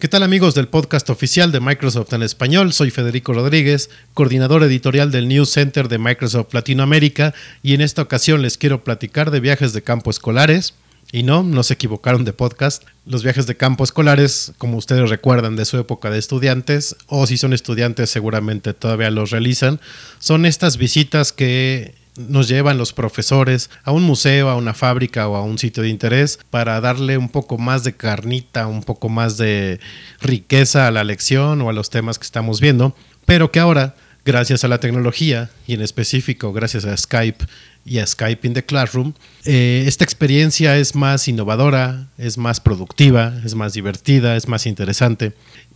¿Qué tal amigos del podcast oficial de Microsoft en español? Soy Federico Rodríguez, coordinador editorial del News Center de Microsoft Latinoamérica y en esta ocasión les quiero platicar de viajes de campo escolares. Y no, no se equivocaron de podcast. Los viajes de campo escolares, como ustedes recuerdan de su época de estudiantes, o si son estudiantes seguramente todavía los realizan, son estas visitas que nos llevan los profesores a un museo, a una fábrica o a un sitio de interés para darle un poco más de carnita, un poco más de riqueza a la lección o a los temas que estamos viendo, pero que ahora, gracias a la tecnología y en específico gracias a Skype y a Skype in the Classroom, eh, esta experiencia es más innovadora, es más productiva, es más divertida, es más interesante.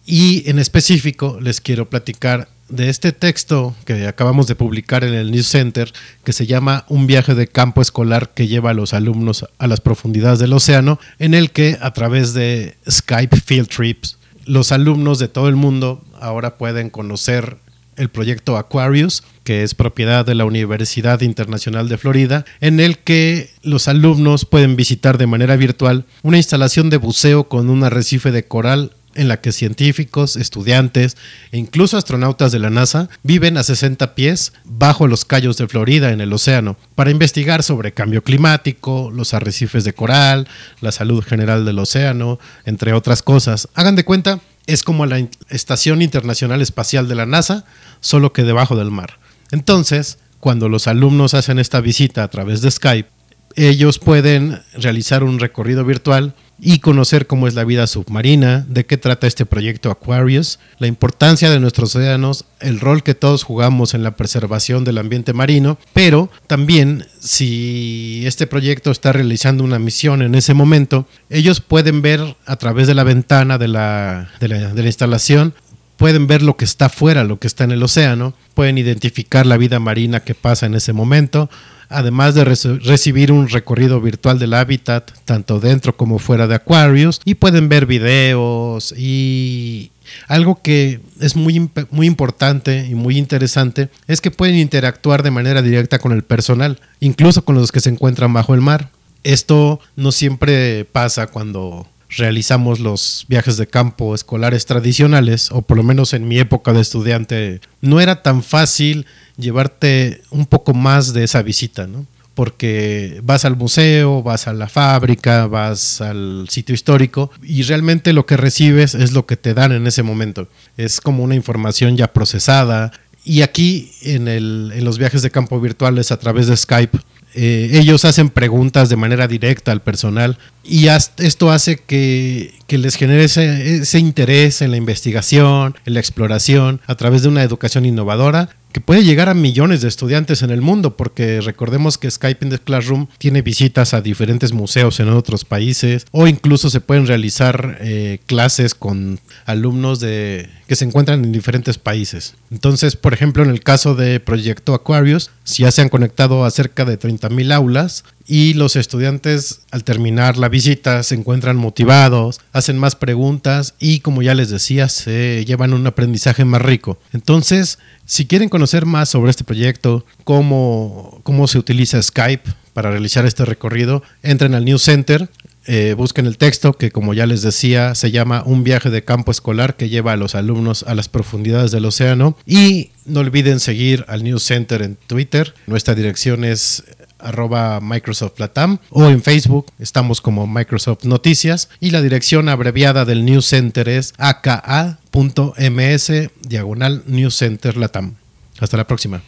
Y en específico les quiero platicar de este texto que acabamos de publicar en el News Center, que se llama Un viaje de campo escolar que lleva a los alumnos a las profundidades del océano, en el que a través de Skype Field Trips, los alumnos de todo el mundo ahora pueden conocer el proyecto Aquarius, que es propiedad de la Universidad Internacional de Florida, en el que los alumnos pueden visitar de manera virtual una instalación de buceo con un arrecife de coral en la que científicos, estudiantes e incluso astronautas de la NASA viven a 60 pies bajo los callos de Florida en el océano para investigar sobre cambio climático, los arrecifes de coral, la salud general del océano, entre otras cosas. Hagan de cuenta, es como la Estación Internacional Espacial de la NASA, solo que debajo del mar. Entonces, cuando los alumnos hacen esta visita a través de Skype, ellos pueden realizar un recorrido virtual y conocer cómo es la vida submarina, de qué trata este proyecto Aquarius, la importancia de nuestros océanos, el rol que todos jugamos en la preservación del ambiente marino, pero también si este proyecto está realizando una misión en ese momento, ellos pueden ver a través de la ventana de la, de la, instalación pueden ver lo que está fuera, lo que está en el océano, pueden identificar la vida marina que pasa en ese momento, además de recibir un recorrido virtual del hábitat, tanto dentro como fuera de Aquarius, y pueden ver videos y algo que es muy, muy importante y muy interesante es que pueden interactuar de manera directa con el personal, incluso con los que se encuentran bajo el mar. Esto no siempre pasa cuando realizamos los viajes de campo escolares tradicionales, o por lo menos en mi época de estudiante, no era tan fácil llevarte un poco más de esa visita, ¿no? Porque vas al museo, vas a la fábrica, vas al sitio histórico y realmente lo que recibes es lo que te dan en ese momento. Es como una información ya procesada. Y aquí en, el, en los viajes de campo virtuales a través de Skype, eh, ellos hacen preguntas de manera directa al personal y esto hace que, les genere ese, ese, interés en la investigación, en la exploración, a través de una educación innovadora que puede llegar a millones de estudiantes en el mundo, porque recordemos que Skype in the Classroom tiene visitas a diferentes museos en otros países, o incluso se pueden realizar eh, clases con alumnos de, que se encuentran en diferentes países. Entonces, por ejemplo, en el caso de Proyecto Aquarius, ya se han conectado a cerca de 30.000 aulas y los estudiantes al terminar la visita se encuentran motivados, hacen más preguntas y como ya les decía, se llevan un aprendizaje más rico. Entonces, si quieren conocer más sobre este proyecto, cómo, cómo se utiliza Skype para realizar este recorrido, entren al News Center, eh, busquen el texto que como ya les decía se llama Un viaje de campo escolar que lleva a los alumnos a las profundidades del océano y no olviden seguir al News Center en Twitter. Nuestra dirección es arroba Microsoft Latam o en Facebook estamos como Microsoft Noticias y la dirección abreviada del News Center es aka.ms diagonal News Center Latam. Hasta la próxima.